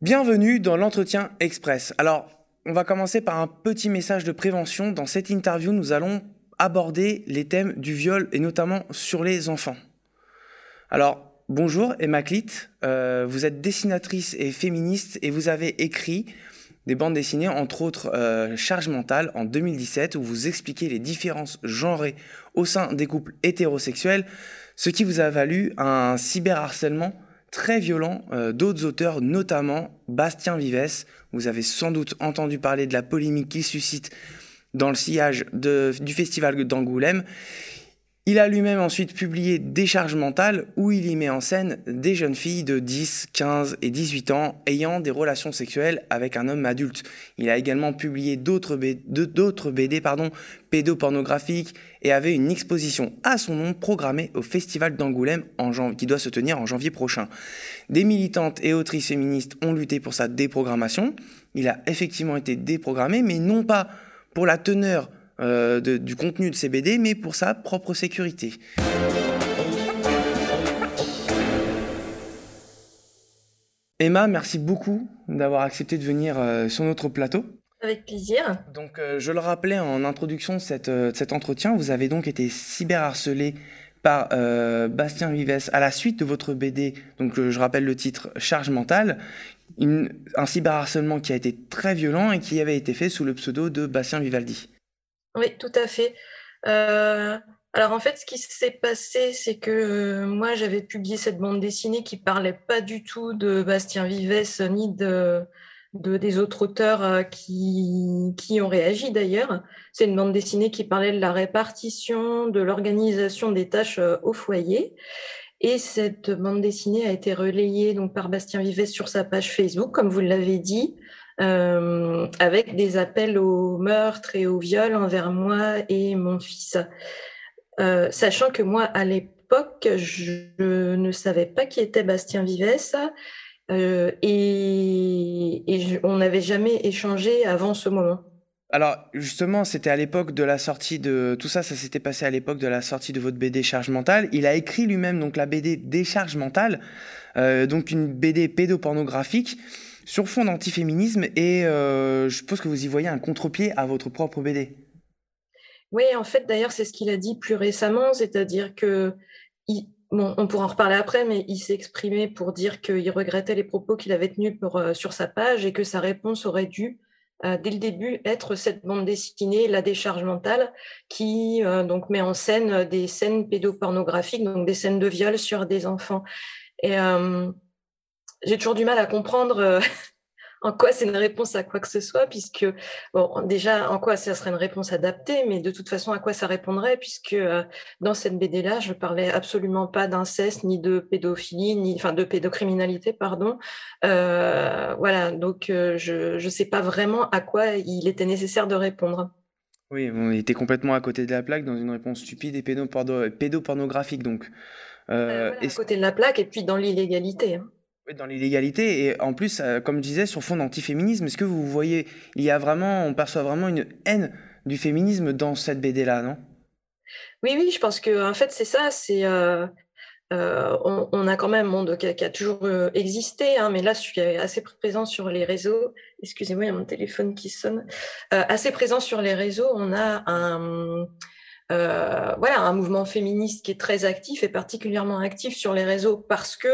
Bienvenue dans l'entretien express. Alors, on va commencer par un petit message de prévention. Dans cette interview, nous allons aborder les thèmes du viol et notamment sur les enfants. Alors, bonjour Emma Clit, euh, vous êtes dessinatrice et féministe et vous avez écrit des bandes dessinées, entre autres euh, Charge mentale en 2017, où vous expliquez les différences genrées au sein des couples hétérosexuels, ce qui vous a valu un cyberharcèlement très violent euh, d'autres auteurs, notamment Bastien Vives. Vous avez sans doute entendu parler de la polémique qu'il suscite dans le sillage du festival d'Angoulême. Il a lui-même ensuite publié Décharge mentale où il y met en scène des jeunes filles de 10, 15 et 18 ans ayant des relations sexuelles avec un homme adulte. Il a également publié d'autres BD, pédopornographiques et avait une exposition à son nom programmée au Festival d'Angoulême qui doit se tenir en janvier prochain. Des militantes et autrices féministes ont lutté pour sa déprogrammation. Il a effectivement été déprogrammé, mais non pas pour la teneur euh, du contenu de ces BD, mais pour sa propre sécurité. Emma, merci beaucoup d'avoir accepté de venir euh, sur notre plateau. Avec plaisir. Donc, euh, je le rappelais en introduction de, cet entretien, vous avez donc été cyberharcelé par Bastien Vives à la suite de votre BD, donc je rappelle le titre Charge mentale, un cyberharcèlement qui a été très violent et qui avait été fait sous le pseudo de Bastien Vivaldi. Oui, tout à fait. Euh, alors en fait, ce qui s'est passé, c'est que euh, moi, j'avais publié cette bande dessinée qui parlait pas du tout de Bastien Vives ni de, des autres auteurs euh, qui, qui ont réagi d'ailleurs. C'est une bande dessinée qui parlait de la répartition, de l'organisation des tâches au foyer. Et cette bande dessinée a été relayée donc par Bastien Vives sur sa page Facebook, comme vous l'avez dit. Euh, avec des appels au meurtre et au viol envers moi et mon fils. Euh, sachant que moi, à l'époque, je ne savais pas qui était Bastien Vives euh, et, on n'avait jamais échangé avant ce moment. Alors justement, c'était à l'époque de la sortie de tout ça, ça s'était passé à l'époque de la sortie de votre BD Charge mentale. Il a écrit lui-même donc la BD Décharge mentale, donc une BD pédopornographique sur fond d'antiféminisme et euh, je suppose que vous y voyez un contre-pied à votre propre BD. Oui, en fait, d'ailleurs, c'est ce qu'il a dit plus récemment, c'est-à-dire que, bon, on pourra en reparler après, mais il s'est exprimé pour dire qu'il regrettait les propos qu'il avait tenus euh, sur sa page et que sa réponse aurait dû, euh, dès le début, être cette bande dessinée, La décharge mentale, qui donc met en scène des scènes pédopornographiques, donc des scènes de viol sur des enfants. Et j'ai toujours du mal à comprendre euh, en quoi c'est une réponse à quoi que ce soit, puisque, bon, déjà, en quoi ça serait une réponse adaptée, mais de toute façon, à quoi ça répondrait, puisque euh, dans cette BD-là, je parlais absolument pas d'inceste, ni de pédophilie, ni, enfin, de pédocriminalité, pardon. Euh, voilà, donc je ne sais pas vraiment à quoi il était nécessaire de répondre. Oui, on était complètement à côté de la plaque dans une réponse stupide et pédopornographique, donc. à côté de la plaque et puis dans l'illégalité. Hein dans l'illégalité et en plus, euh, comme je disais, sur fond d'antiféminisme, est-ce que vous voyez, il y a vraiment, on perçoit vraiment une haine du féminisme dans cette BD-là, non? Oui, oui, je pense que en fait c'est ça, c'est euh, euh, on, a quand même un monde qui a, toujours existé, hein, mais là je suis assez présent sur les réseaux. Excusez-moi, il y a mon téléphone qui sonne. assez présent sur les réseaux, on a voilà un mouvement féministe qui est très actif et particulièrement actif sur les réseaux parce que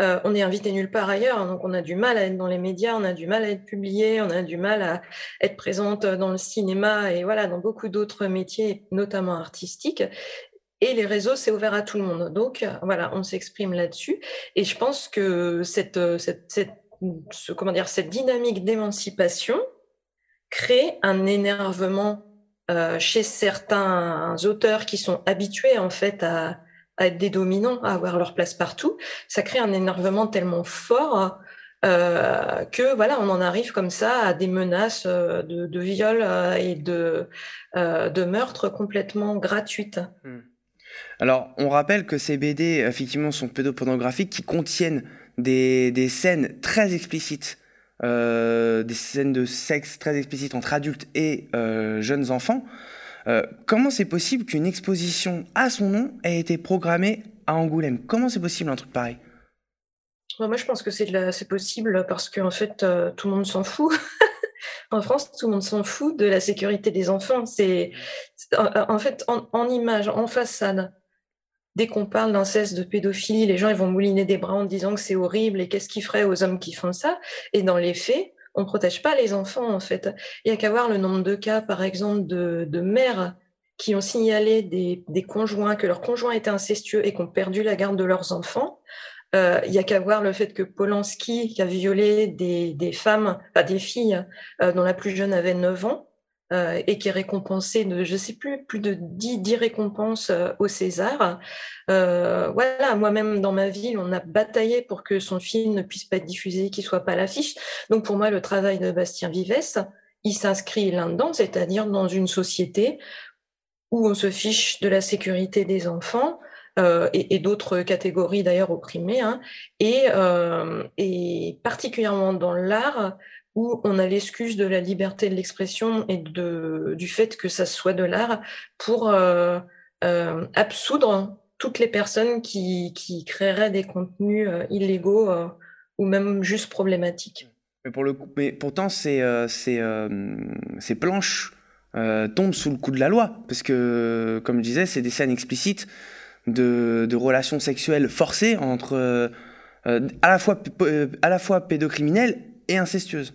euh, on est invité nulle part ailleurs, donc on a du mal à être dans les médias, on a du mal à être publié, on a du mal à être présente dans le cinéma et voilà, dans beaucoup d'autres métiers, notamment artistiques. Et les réseaux, c'est ouvert à tout le monde. Donc voilà, on s'exprime là-dessus. Et je pense que cette, cette, comment dire, cette dynamique d'émancipation crée un énervement euh, chez certains auteurs qui sont habitués en fait à, à être des dominants, à avoir leur place partout, ça crée un énervement tellement fort euh, que voilà, on en arrive comme ça à des menaces euh, de, viol euh, et de, meurtre complètement gratuites. Hmm. Alors, on rappelle que ces BD, effectivement, sont pédopornographiques qui contiennent des scènes très explicites, des scènes de sexe très explicites entre adultes et jeunes enfants. Euh, comment c'est possible qu'une exposition à son nom ait été programmée à Angoulême? Comment c'est possible un truc pareil? Moi, je pense que c'est possible parce qu'en fait, tout le monde s'en fout. en France, tout le monde s'en fout de la sécurité des enfants. C'est en fait en, image, en façade. Dès qu'on parle d'inceste, de pédophilie, les gens ils vont mouliner des bras en disant que c'est horrible et qu'est-ce qu'ils feraient aux hommes qui font ça? Et dans les faits, on ne protège pas les enfants en fait. Il n'y a qu'à voir le nombre de cas, par exemple, de, mères qui ont signalé des, des, conjoints, que leurs conjoints étaient incestueux et qui ont perdu la garde de leurs enfants. Euh, il y a qu'à voir le fait que Polanski, qui a violé des, des femmes, pas des filles, euh, dont la plus jeune avait 9 ans, euh, et qui est récompensé de, je sais plus, plus de 10, 10 récompenses au César. voilà, moi-même dans ma ville, on a bataillé pour que son film ne puisse pas être diffusé, qu'il soit pas à l'affiche. Donc pour moi, le travail de Bastien Vives, il s'inscrit là-dedans, c'est-à-dire dans une société où on se fiche de la sécurité des enfants, euh, et, d'autres catégories d'ailleurs opprimées, hein, euh, et, particulièrement dans l'art où on a l'excuse de la liberté de l'expression et de, du fait que ça soit de l'art pour euh, absoudre toutes les personnes qui, qui créeraient des contenus illégaux ou même juste problématiques. Mais, pour le coup, mais pourtant, ces, ces, planches tombent sous le coup de la loi, parce que, comme je disais, c'est des scènes explicites de, relations sexuelles forcées entre euh, euh, à, la fois, euh, à la fois pédocriminelles et incestueuses.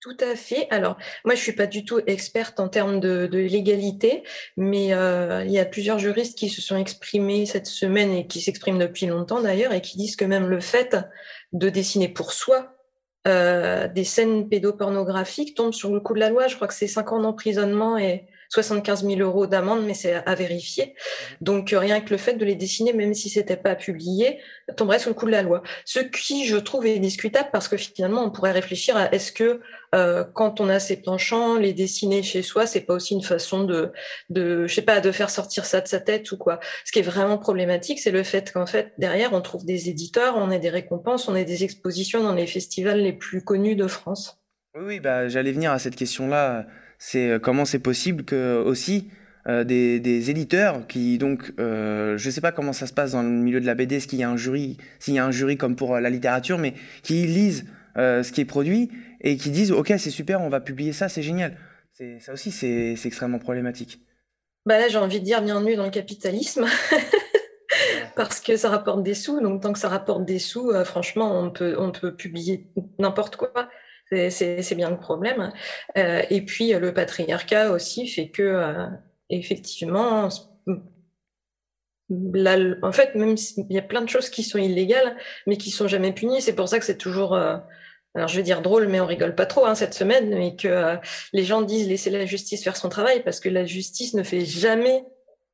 Tout à fait. Alors, moi, je suis pas du tout experte en termes de, légalité, mais il y a plusieurs juristes qui se sont exprimés cette semaine et qui s'expriment depuis longtemps d'ailleurs et qui disent que même le fait de dessiner pour soi des scènes pédopornographiques tombe sur le coup de la loi. Je crois que c'est cinq ans d'emprisonnement et 75 000 euros d'amende, mais c'est à vérifier. Mhm. Donc, euh, rien que le fait de les dessiner, même si c'était pas publié, tomberait sous le coup de la loi. Ce qui, je trouve, est discutable parce que finalement, on pourrait réfléchir à est-ce que euh, quand on a ces penchants, les dessiner chez soi, c'est pas aussi une façon de, de, je sais pas, de faire sortir ça de sa tête ou quoi. Ce qui est vraiment problématique, c'est le fait qu'en fait, derrière, on trouve des éditeurs, on a des récompenses, on a des expositions dans les festivals les plus connus de France. Oui, oui bah, j'allais venir à cette question-là c'est euh, comment c'est possible que aussi euh, des, éditeurs qui donc euh, je sais pas comment ça se passe dans le milieu de la BD, qu'il y a un jury, s'il y a un jury comme pour la littérature, mais qui lisent ce qui est produit et qui disent ok c'est super, on va publier ça, c'est génial. C'est ça aussi c'est extrêmement problématique. Bah là j'ai envie de dire bienvenue dans le capitalisme. parce que ça rapporte des sous. Donc, tant que ça rapporte des sous, franchement, on peut, on peut publier n'importe quoi. C'est bien le problème. Euh, et puis le patriarcat aussi fait que euh, effectivement, en fait, même s'il y a plein de choses qui sont illégales, mais qui sont jamais punies, c'est pour ça que c'est toujours, euh, alors je vais dire drôle, mais on rigole pas trop hein, cette semaine, mais que les gens disent laisser la justice faire son travail parce que la justice ne fait jamais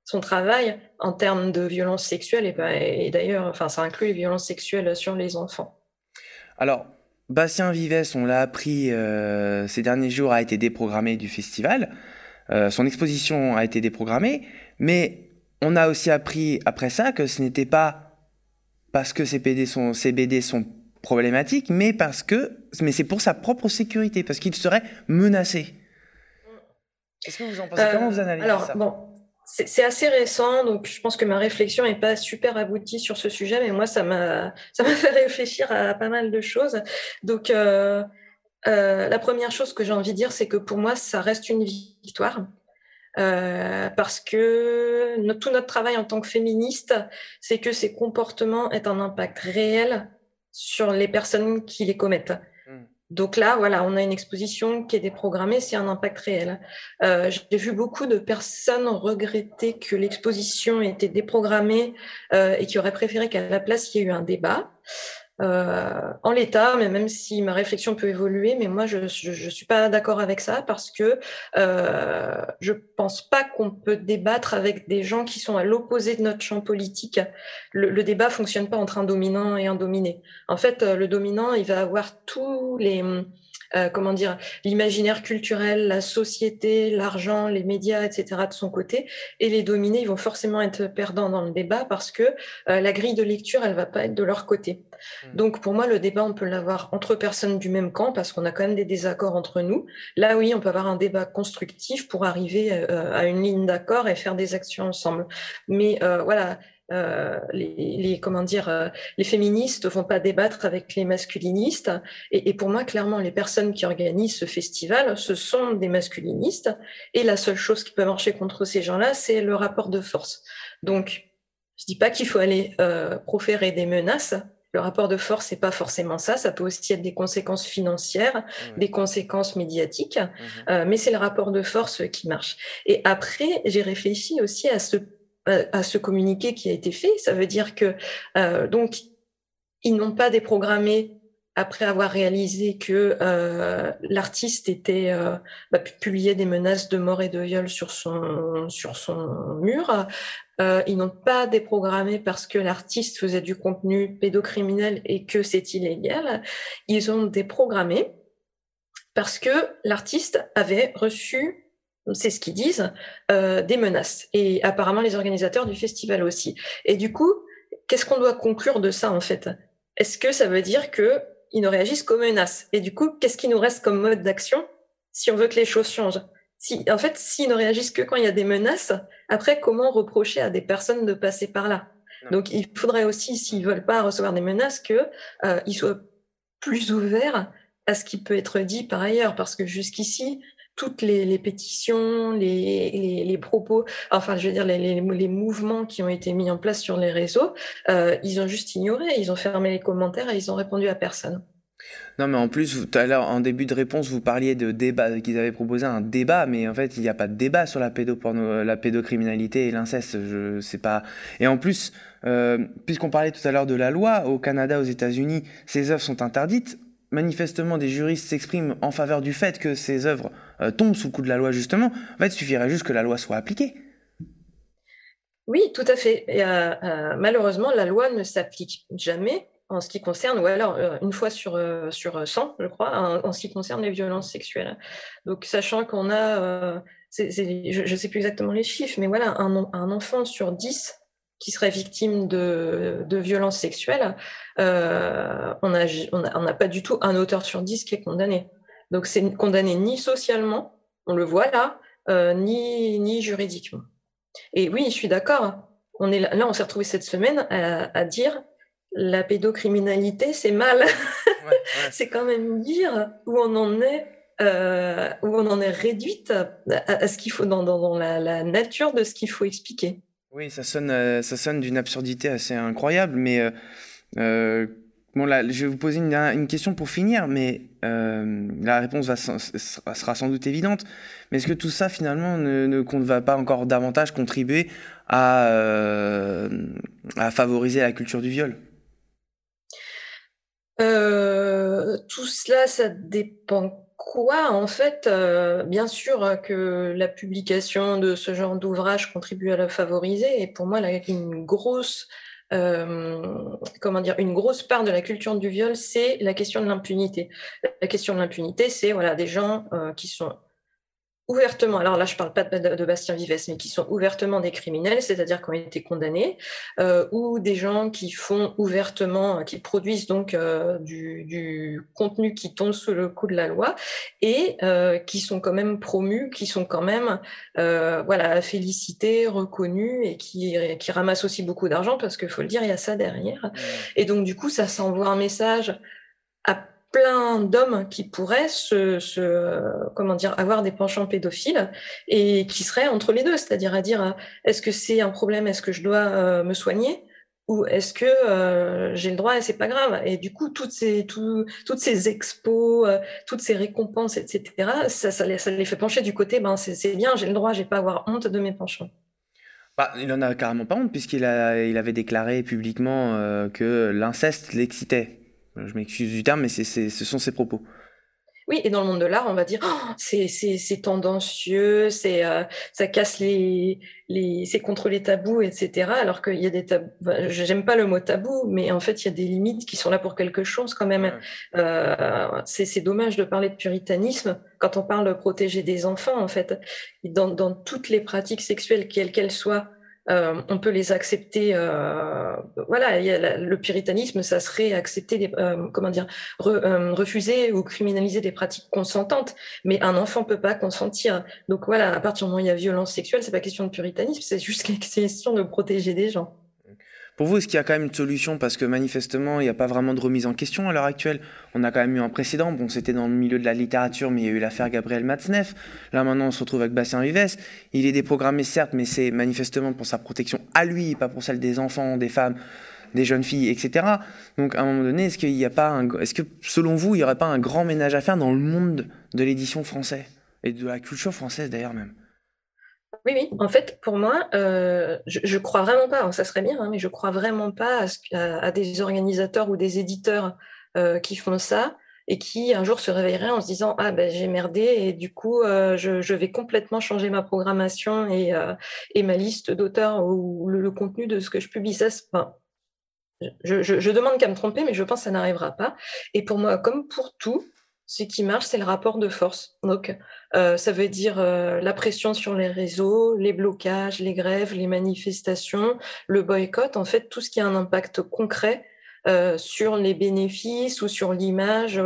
son travail en termes de violences sexuelles et, et d'ailleurs, enfin, ça inclut les violences sexuelles sur les enfants. Alors, Bastien Vives, on l'a appris euh, ces derniers jours, a été déprogrammé du festival. Euh, son exposition a été déprogrammée, mais on a aussi appris après ça que ce n'était pas parce que ces, BD sont, ces BD sont problématiques, mais parce que, mais c'est pour sa propre sécurité, parce qu'il serait menacé. Est-ce que vous en pensez? Comment vous analysez alors, ça? bon, c'est assez récent, donc je pense que ma réflexion n'est pas super aboutie sur ce sujet, mais moi, ça m'a fait réfléchir à pas mal de choses. Donc, euh, euh, la première chose que j'ai envie de dire, c'est que pour moi, ça reste une victoire. Euh, parce que tout notre travail en tant que féministe, c'est que ces comportements aient un impact réel sur les personnes qui les commettent. Donc là, voilà, on a une exposition qui est déprogrammée, c'est un impact réel. Euh, j'ai vu beaucoup de personnes regretter que l'exposition ait été déprogrammée euh, et qui auraient préféré qu'à la place, il y ait eu un débat. Euh, en l'état, mais même si ma réflexion peut évoluer, mais moi je je, suis pas d'accord avec ça parce que euh, je pense pas qu'on peut débattre avec des gens qui sont à l'opposé de notre champ politique. Le, le, débat fonctionne pas entre un dominant et un dominé. En fait, euh, le dominant, il va avoir tous les euh, comment dire, l'imaginaire culturel, la société, l'argent, les médias, etc. de son côté. Et les dominés, ils vont forcément être perdants dans le débat parce que euh, la grille de lecture, elle va pas être de leur côté. Mmh. Donc pour moi, le débat, on peut l'avoir entre personnes du même camp parce qu'on a quand même des désaccords entre nous. Là, oui, on peut avoir un débat constructif pour arriver euh, à une ligne d'accord et faire des actions ensemble. Mais voilà, euh, les, comment dire, euh, les féministes vont pas débattre avec les masculinistes. Et, pour moi, clairement, les personnes qui organisent ce festival, ce sont des masculinistes. Et la seule chose qui peut marcher contre ces gens-là, c'est le rapport de force. Donc, je dis pas qu'il faut aller euh, proférer des menaces. Le rapport de force, c'est pas forcément ça. Ça peut aussi être des conséquences financières, des conséquences médiatiques, mmh mais c'est le rapport de force qui marche. Et après, j'ai réfléchi aussi à ce à ce communiqué qui a été fait. Ça veut dire que euh, donc ils n'ont pas déprogrammé après avoir réalisé que euh, l'artiste était euh, bah, publié des menaces de mort et de viol sur son sur son mur. Euh, ils n'ont pas déprogrammé parce que l'artiste faisait du contenu pédocriminel et que c'est illégal. Ils ont déprogrammé parce que l'artiste avait reçu c'est ce qu'ils disent, euh, des menaces. Et apparemment, les organisateurs du festival aussi. Et du coup, qu'est-ce qu'on doit conclure de ça, en fait? Est-ce que ça veut dire qu'ils ne réagissent qu'aux menaces? Et du coup, qu'est-ce qui nous reste comme mode d'action si on veut que les choses changent? Si, En fait, s'ils ne réagissent que quand il y a des menaces, après, comment reprocher à des personnes de passer par là? Donc, il faudrait aussi, s'ils ne veulent pas recevoir des menaces, qu'ils euh, soient plus ouverts à ce qui peut être dit par ailleurs, parce que jusqu'ici, toutes les, pétitions, les, propos, enfin, je veux dire, les, mouvements qui ont été mis en place sur les réseaux, euh, ils ont juste ignoré, ils ont fermé les commentaires et ils ont répondu à personne. Non, mais en plus, tout à l'heure, en début de réponse, vous parliez de débat, qu'ils avaient proposé un débat, mais en fait, il n'y a pas de débat sur la, pédoporno, la pédocriminalité et l'inceste. Je sais pas. Et en plus, euh, puisqu'on parlait tout à l'heure de la loi, au Canada, aux États-Unis, ces œuvres sont interdites manifestement des juristes s'expriment en faveur du fait que ces œuvres euh, tombent sous le coup de la loi, justement, en fait, il suffirait juste que la loi soit appliquée. Oui, tout à fait. Euh, euh, malheureusement, la loi ne s'applique jamais en ce qui concerne, ou alors une fois sur, sur 100, je crois, en, ce qui concerne les violences sexuelles. Donc, sachant qu'on a, je ne sais plus exactement les chiffres, mais voilà, un, enfant sur 10 qui serait victime de, de violences sexuelles, on n'a pas du tout un auteur sur dix qui est condamné. Donc c'est condamné ni socialement, on le voit là, euh, ni, ni juridiquement. Et oui, je suis d'accord. On est là, là on s'est retrouvé cette semaine à, dire la pédocriminalité, c'est mal. c'est quand même dire où on en est euh, où on en est réduite à, ce qu'il faut dans, dans, dans la, la, nature de ce qu'il faut expliquer. Oui, ça sonne, euh, ça sonne d'une absurdité assez incroyable, mais euh, bon, là, je vais vous poser une, question pour finir, mais la réponse sera sans doute évidente. Mais est-ce que tout ça, finalement, ne, ne, va pas encore davantage contribuer à, à favoriser la culture du viol? Tout cela, ça dépend quoi, en fait, euh, bien sûr que la publication de ce genre d'ouvrage contribue à la favoriser, et pour moi, une grosse, euh, comment dire, une grosse part de la culture du viol, c'est la question de l'impunité. La question de l'impunité, c'est voilà des gens euh, qui sont ouvertement, alors là je parle pas de, Bastien Vives, mais qui sont ouvertement des criminels, c'est-à-dire qui ont été condamnés, euh, ou des gens qui font ouvertement, qui produisent donc euh, du, contenu qui tombe sous le coup de la loi et euh, qui sont quand même promus, qui sont quand même voilà félicités, reconnus et qui, qui ramassent aussi beaucoup d'argent parce qu'il faut le dire, il y a ça derrière. Et donc du coup, ça s'envoie un message à plein d'hommes qui pourraient se, comment dire, avoir des penchants pédophiles et qui seraient entre les deux, c'est-à-dire à dire est-ce que c'est un problème, est-ce que je dois euh, me soigner ou est-ce que euh, j'ai le droit et c'est pas grave Et du coup, toutes ces, toutes ces expos, euh, toutes ces récompenses, etc., ça, ça, les, fait pencher du côté, ben c'est bien, j'ai le droit, j'ai pas à avoir honte de mes penchants. Bah, il en a carrément pas honte puisqu'il il avait déclaré publiquement que l'inceste l'excitait. Je m'excuse du terme, mais ce sont ses propos. Oui, et dans le monde de l'art, on va dire oh, c'est, tendancieux, c'est euh, ça casse les, les c'est contre les tabous, etc. Alors qu'il y a des tabous. j'aime pas le mot tabou, mais en fait, il y a des limites qui sont là pour quelque chose quand même. Euh, c'est, dommage de parler de puritanisme quand on parle de protéger des enfants, en fait. Dans, dans toutes les pratiques sexuelles, quelles qu'elles soient, euh, on peut les accepter. Euh, voilà, le puritanisme, ça serait accepter, des, euh, comment dire, refuser ou criminaliser des pratiques consentantes. Mais un enfant peut pas consentir. Donc voilà, à partir du moment où il y a violence sexuelle, c'est pas question de puritanisme, c'est juste question de protéger des gens. Pour vous, est-ce qu'il y a quand même une solution? Parce que manifestement, il n'y a pas vraiment de remise en question à l'heure actuelle. On a quand même eu un précédent. Bon, c'était dans le milieu de la littérature, mais il y a eu l'affaire Gabriel Matzneff. Là, maintenant, on se retrouve avec Bastien Vives. Il est déprogrammé, certes, mais c'est manifestement pour sa protection à lui, pas pour celle des enfants, des femmes, des jeunes filles, etc. Donc, à un moment donné, est-ce qu'il n'y a pas un... Est-ce que, selon vous, il n'y aurait pas un grand ménage à faire dans le monde de l'édition française et de la culture française, d'ailleurs, même? Oui, oui. En fait, pour moi, euh, je, je crois vraiment pas, ça serait bien, hein, mais je crois vraiment pas à, des organisateurs ou des éditeurs euh, qui font ça et qui un jour se réveilleraient en se disant ah ben j'ai merdé et du coup euh, je, vais complètement changer ma programmation et, et ma liste d'auteurs ou le, contenu de ce que je publie. Ça, enfin, je, je, demande qu'à me tromper, mais je pense que ça n'arrivera pas. Et pour moi, comme pour tout, ce qui marche, c'est le rapport de force. Donc, euh, ça veut dire euh, la pression sur les réseaux, les blocages, les grèves, les manifestations, le boycott, en fait, tout ce qui a un impact concret euh, sur les bénéfices ou sur l'image.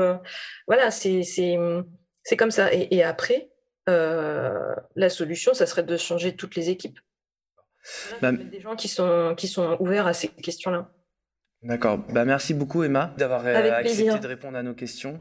voilà, c'est comme ça. Et, après, la solution, ça serait de changer toutes les équipes. Bah, des gens qui sont, qui sont ouverts à ces questions-là. D'accord. Bah, merci beaucoup, Emma, d'avoir accepté de répondre à nos questions.